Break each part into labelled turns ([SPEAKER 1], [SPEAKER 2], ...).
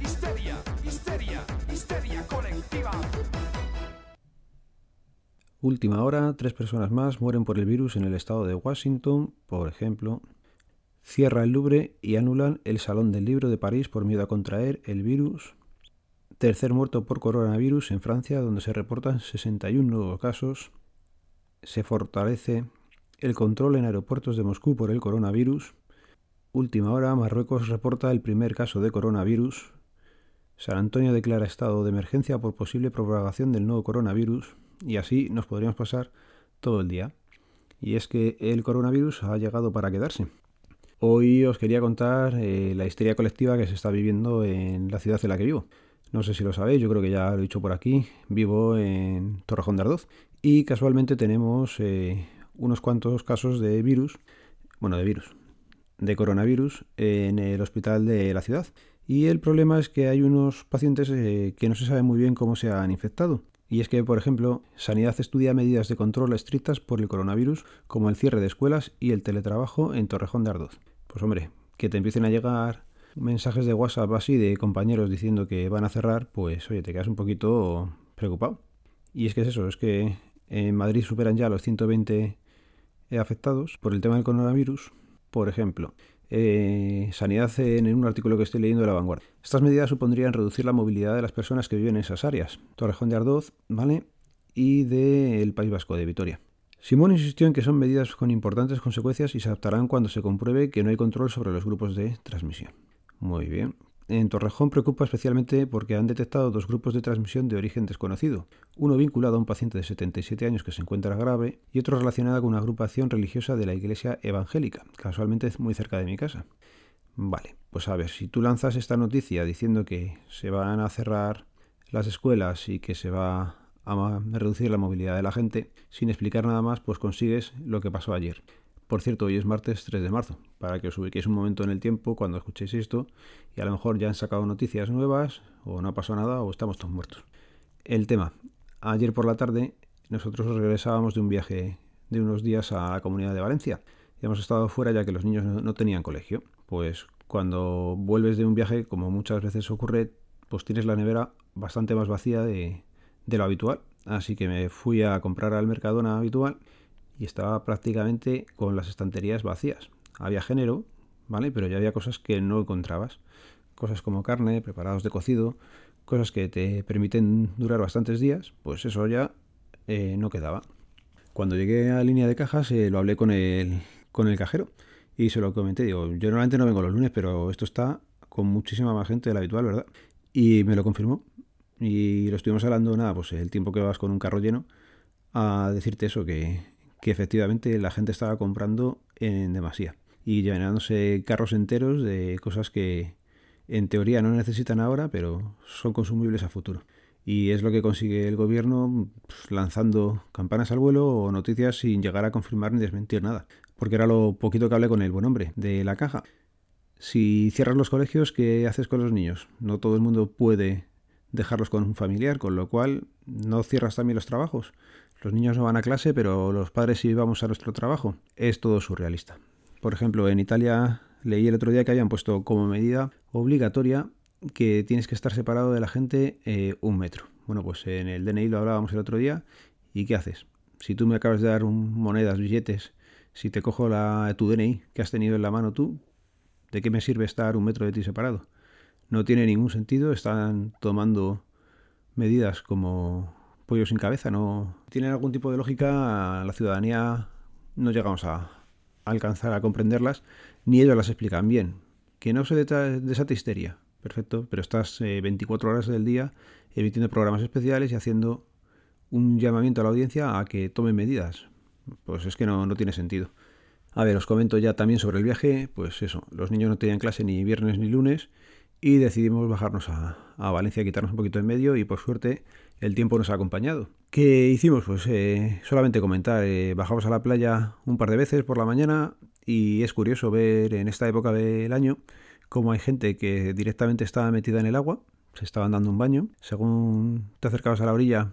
[SPEAKER 1] Histeria, histeria, histeria colectiva.
[SPEAKER 2] Última hora, tres personas más mueren por el virus en el estado de Washington, por ejemplo. Cierra el Louvre y anulan el Salón del Libro de París por miedo a contraer el virus. Tercer muerto por coronavirus en Francia, donde se reportan 61 nuevos casos. Se fortalece el control en aeropuertos de Moscú por el coronavirus. Última hora, Marruecos reporta el primer caso de coronavirus. San Antonio declara estado de emergencia por posible propagación del nuevo coronavirus. Y así nos podríamos pasar todo el día. Y es que el coronavirus ha llegado para quedarse. Hoy os quería contar eh, la histeria colectiva que se está viviendo en la ciudad en la que vivo. No sé si lo sabéis, yo creo que ya lo he dicho por aquí. Vivo en Torrejón de Ardoz y casualmente tenemos eh, unos cuantos casos de virus, bueno, de virus, de coronavirus en el hospital de la ciudad. Y el problema es que hay unos pacientes eh, que no se sabe muy bien cómo se han infectado. Y es que, por ejemplo, Sanidad estudia medidas de control estrictas por el coronavirus, como el cierre de escuelas y el teletrabajo en Torrejón de Ardoz. Pues hombre, que te empiecen a llegar mensajes de WhatsApp así de compañeros diciendo que van a cerrar, pues oye, te quedas un poquito preocupado. Y es que es eso, es que en Madrid superan ya los 120 afectados por el tema del coronavirus. Por ejemplo, eh, Sanidad en un artículo que estoy leyendo de La Vanguardia. Estas medidas supondrían reducir la movilidad de las personas que viven en esas áreas. Torrejón de Ardoz, ¿vale? Y del País Vasco, de Vitoria. Simón insistió en que son medidas con importantes consecuencias y se adaptarán cuando se compruebe que no hay control sobre los grupos de transmisión. Muy bien. En Torrejón preocupa especialmente porque han detectado dos grupos de transmisión de origen desconocido, uno vinculado a un paciente de 77 años que se encuentra grave y otro relacionado con una agrupación religiosa de la Iglesia Evangélica, casualmente muy cerca de mi casa. Vale, pues a ver, si tú lanzas esta noticia diciendo que se van a cerrar las escuelas y que se va a reducir la movilidad de la gente, sin explicar nada más, pues consigues lo que pasó ayer. Por cierto, hoy es martes 3 de marzo, para que os ubiquéis un momento en el tiempo cuando escuchéis esto y a lo mejor ya han sacado noticias nuevas o no ha pasado nada o estamos todos muertos. El tema. Ayer por la tarde nosotros regresábamos de un viaje de unos días a la Comunidad de Valencia. Y hemos estado fuera ya que los niños no tenían colegio. Pues cuando vuelves de un viaje, como muchas veces ocurre, pues tienes la nevera bastante más vacía de, de lo habitual. Así que me fui a comprar al Mercadona habitual y estaba prácticamente con las estanterías vacías. Había género, ¿vale? Pero ya había cosas que no encontrabas. Cosas como carne, preparados de cocido, cosas que te permiten durar bastantes días, pues eso ya eh, no quedaba. Cuando llegué a la línea de cajas eh, lo hablé con el, con el cajero y se lo comenté. Digo, yo normalmente no vengo los lunes, pero esto está con muchísima más gente de la habitual, ¿verdad? Y me lo confirmó. Y lo estuvimos hablando, nada, pues el tiempo que vas con un carro lleno, a decirte eso, que, que efectivamente la gente estaba comprando en demasía y llenándose carros enteros de cosas que en teoría no necesitan ahora, pero son consumibles a futuro. Y es lo que consigue el gobierno pues, lanzando campanas al vuelo o noticias sin llegar a confirmar ni desmentir nada. Porque era lo poquito que hablé con el buen hombre de la caja. Si cierras los colegios, ¿qué haces con los niños? No todo el mundo puede dejarlos con un familiar, con lo cual no cierras también los trabajos. Los niños no van a clase, pero los padres sí vamos a nuestro trabajo. Es todo surrealista. Por ejemplo, en Italia leí el otro día que habían puesto como medida obligatoria que tienes que estar separado de la gente eh, un metro. Bueno, pues en el DNI lo hablábamos el otro día. ¿Y qué haces? Si tú me acabas de dar monedas, billetes, si te cojo la, tu DNI que has tenido en la mano tú, ¿de qué me sirve estar un metro de ti separado? No tiene ningún sentido. Están tomando medidas como pollo sin cabeza, no tienen algún tipo de lógica, la ciudadanía no llegamos a alcanzar a comprenderlas, ni ellos las explican bien. Que no se desate histeria, perfecto, pero estás 24 eh, horas del día emitiendo programas especiales y haciendo un llamamiento a la audiencia a que tomen medidas. Pues es que no, no tiene sentido. A ver, os comento ya también sobre el viaje, pues eso, los niños no tenían clase ni viernes ni lunes y decidimos bajarnos a, a Valencia, quitarnos un poquito en medio y por suerte el tiempo nos ha acompañado. ¿Qué hicimos? Pues eh, solamente comentar, eh, bajamos a la playa un par de veces por la mañana y es curioso ver en esta época del año cómo hay gente que directamente estaba metida en el agua, se estaban dando un baño, según te acercabas a la orilla,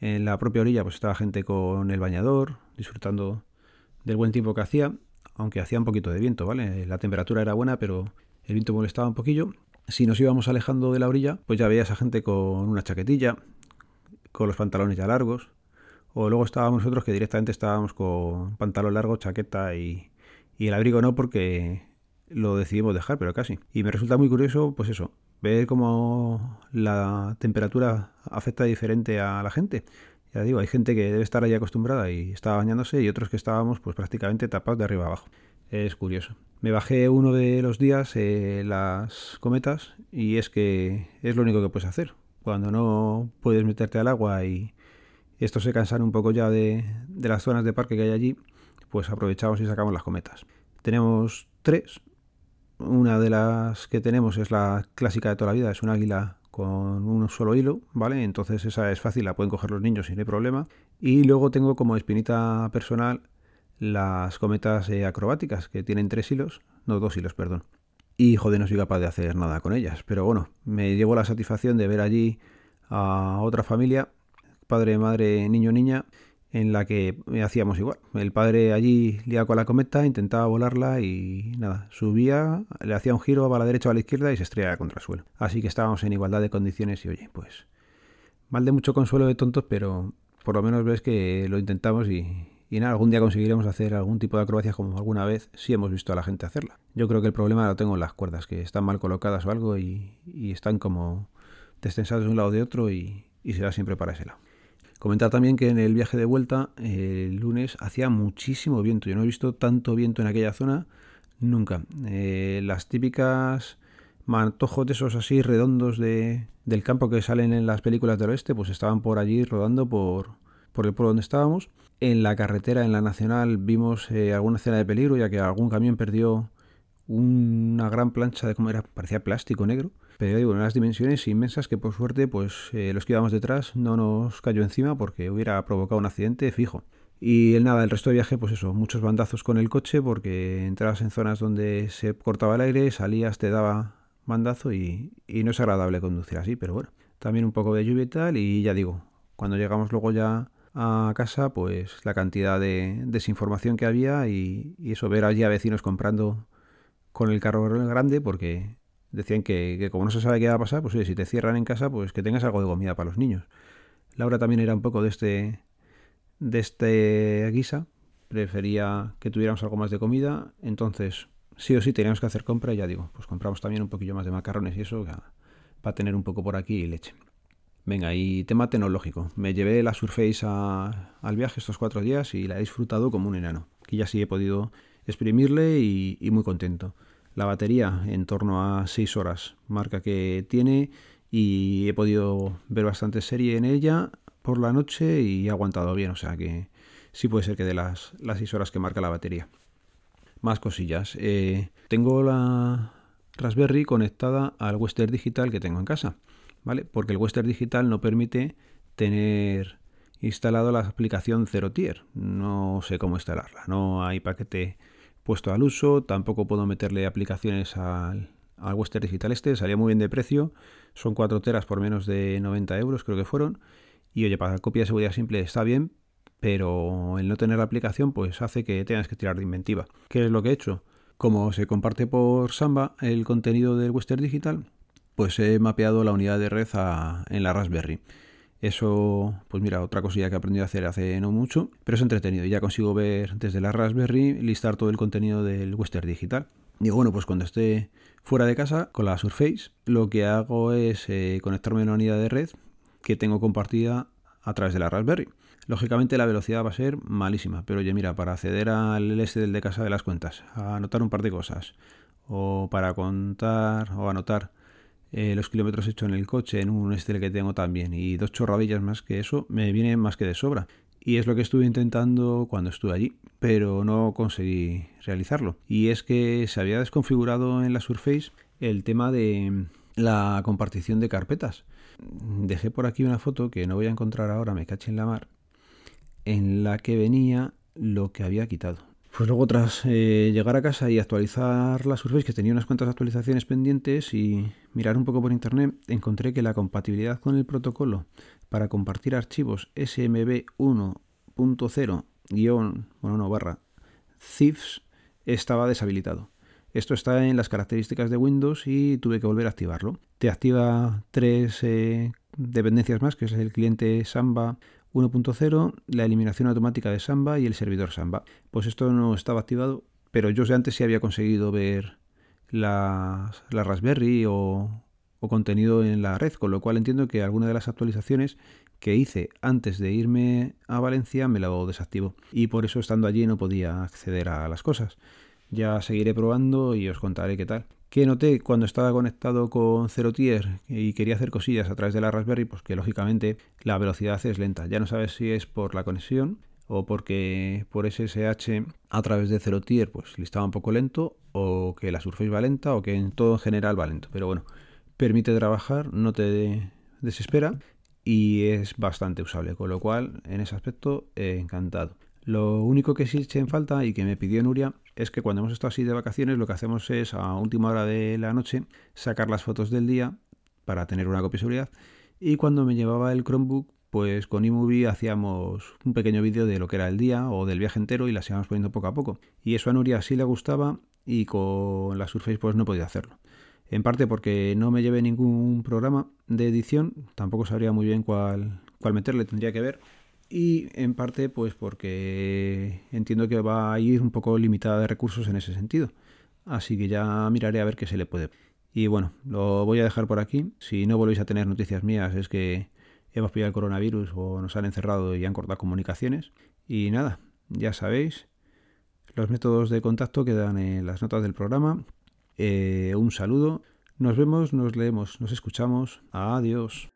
[SPEAKER 2] en la propia orilla pues estaba gente con el bañador, disfrutando del buen tiempo que hacía, aunque hacía un poquito de viento, ¿vale? La temperatura era buena, pero el viento molestaba un poquillo si nos íbamos alejando de la orilla, pues ya veías a gente con una chaquetilla, con los pantalones ya largos, o luego estábamos nosotros que directamente estábamos con pantalón largo, chaqueta y, el abrigo no porque lo decidimos dejar, pero casi. Y me resulta muy curioso, pues eso, ver cómo la temperatura afecta diferente a la gente. Ya digo, hay gente que debe estar ahí acostumbrada y estaba bañándose y otros que estábamos pues prácticamente tapados de arriba abajo. Es curioso. Me bajé uno de los días eh, las cometas y es que es lo único que puedes hacer. Cuando no puedes meterte al agua y estos se cansan un poco ya de, de las zonas de parque que hay allí, pues aprovechamos y sacamos las cometas. Tenemos tres. Una de las que tenemos es la clásica de toda la vida, es un águila con un solo hilo, ¿vale? Entonces esa es fácil, la pueden coger los niños sin problema. Y luego tengo como espinita personal las cometas eh, acrobáticas, que tienen tres hilos, no dos hilos, perdón. Y joder, no soy capaz de hacer nada con ellas. Pero bueno, me llevo la satisfacción de ver allí a otra familia, padre, madre, niño, niña, en la que hacíamos igual. El padre allí liaba con la cometa, intentaba volarla y nada, subía, le hacía un giro a la derecha o a la izquierda y se estrellaba contra el suelo. Así que estábamos en igualdad de condiciones y oye, pues mal de mucho consuelo de tontos, pero por lo menos ves que lo intentamos y, y nada, algún día conseguiremos hacer algún tipo de acrobacia como alguna vez si hemos visto a la gente hacerla. Yo creo que el problema lo tengo en las cuerdas, que están mal colocadas o algo y, están como destensadas de un lado de otro y, y se siempre para ese lado. Comentar también que en el viaje de vuelta, el lunes, hacía muchísimo viento. Yo no he visto tanto viento en aquella zona nunca. Eh, las típicas mantojos de esos así redondos de, del campo que salen en las películas del oeste, pues estaban por allí rodando por, por el pueblo donde estábamos. En la carretera, en la nacional, vimos eh, alguna escena de peligro, ya que algún camión perdió una gran plancha de como era, parecía plástico negro pero digo, unas dimensiones inmensas que por suerte pues eh, los que íbamos detrás no nos cayó encima porque hubiera provocado un accidente fijo. Y el nada, el resto de viaje, pues eso, muchos bandazos con el coche porque entrabas en zonas donde se cortaba el aire, salías, te daba bandazo y, no es agradable conducir así, pero bueno, también un poco de lluvia y tal y ya digo, cuando llegamos luego ya a casa, pues la cantidad de desinformación que había y, eso, ver allí a vecinos comprando con el carro grande porque decían que, como no se sabe qué va a pasar, pues si te cierran en casa, pues que tengas algo de comida para los niños. Laura también era un poco de este de este guisa, prefería que tuviéramos algo más de comida, entonces sí o sí teníamos que hacer compra, y ya digo, pues compramos también un poquillo más de macarrones y eso para tener un poco por aquí y leche. Venga, y tema tecnológico. Me llevé la Surface al viaje estos cuatro días y la he disfrutado como un enano. Aquí ya sí he podido exprimirle y muy contento. La batería en torno a 6 horas, marca que tiene y he podido ver bastante serie en ella por la noche y ha aguantado bien, o sea que sí puede ser que de las, las 6 horas que marca la batería. Más cosillas. Eh, tengo la Raspberry conectada al Western Digital que tengo en casa, ¿vale? Porque el Western Digital no permite tener instalado la aplicación Zero Tier. No sé cómo instalarla, no hay paquete puesto al uso, tampoco puedo meterle aplicaciones al, al Western Digital este, salía muy bien de precio, son 4 teras por menos de 90 euros creo que fueron, y oye, para copia de seguridad simple está bien, pero el no tener la aplicación pues hace que tengas que tirar de inventiva. ¿Qué es lo que he hecho? Como se comparte por Samba el contenido del Western Digital, pues he mapeado la unidad de red en la Raspberry. Eso, pues mira, otra cosilla que he aprendido a hacer hace no mucho, pero es entretenido. Ya consigo ver desde la Raspberry, listar todo el contenido del Western Digital. Digo, bueno, pues cuando esté fuera de casa con la Surface, lo que hago es eh, conectarme a una unidad de red que tengo compartida a través de la Raspberry. Lógicamente la velocidad va a ser malísima, pero oye, mira, para acceder al este del de casa de las cuentas, a anotar un par de cosas, o para contar o anotar eh, los kilómetros hechos en el coche, en un Excel que tengo también, y dos chorradillas más que eso, me viene más que de sobra. Y es lo que estuve intentando cuando estuve allí, pero no conseguí realizarlo. Y es que se había desconfigurado en la Surface el tema de la compartición de carpetas. Dejé por aquí una foto que no voy a encontrar ahora, me caché en la mar, en la que venía lo que había quitado. Pues luego tras eh, llegar a casa y actualizar la Surface, que tenía unas cuantas actualizaciones pendientes y mirar un poco por internet, encontré que la compatibilidad con el protocolo para compartir archivos SMB 1.0 bueno no barra CIFS estaba deshabilitado. Esto está en las características de Windows y tuve que volver a activarlo. Te activa tres eh, dependencias más, que es el cliente Samba 1.0, la eliminación automática de Samba y el servidor Samba. Pues esto no estaba activado, pero yo antes sí había conseguido ver la, la Raspberry o, o contenido en la red, con lo cual entiendo que alguna de las actualizaciones que hice antes de irme a Valencia me lo desactivo y por eso estando allí no podía acceder a las cosas. Ya seguiré probando y os contaré qué tal. ¿Qué noté cuando estaba conectado con Zero Tier y quería hacer cosillas a través de la Raspberry? Pues que lógicamente la velocidad es lenta. Ya no sabes si es por la conexión o porque por SSH a través de Zero Tier pues le estaba un poco lento o que la Surface va lenta o que en todo en general va lento. Pero bueno, permite trabajar, no te desespera y es bastante usable, con lo cual en ese aspecto he encantado. Lo único que sí eché en falta y que me pidió Nuria es que cuando hemos estado así de vacaciones lo que hacemos es a última hora de la noche sacar las fotos del día para tener una copia de seguridad y cuando me llevaba el Chromebook pues con eMovie hacíamos un pequeño vídeo de lo que era el día o del viaje entero y las íbamos poniendo poco a poco. Y eso a Nuria sí le gustaba y con la Surface pues no podía hacerlo en parte porque no me lleve ningún programa de edición, tampoco sabría muy bien cuál, cuál meterle, tendría que ver. Y en parte pues porque entiendo que va a ir un poco limitada de recursos en ese sentido. Así que ya miraré a ver qué se le puede. Y bueno, lo voy a dejar por aquí. Si no volvéis a tener noticias mías es que hemos pillado el coronavirus o nos han encerrado y han cortado comunicaciones. Y nada, ya sabéis, los métodos de contacto quedan en las notas del programa eh, un saludo. Nos vemos, nos leemos, nos escuchamos. Adiós.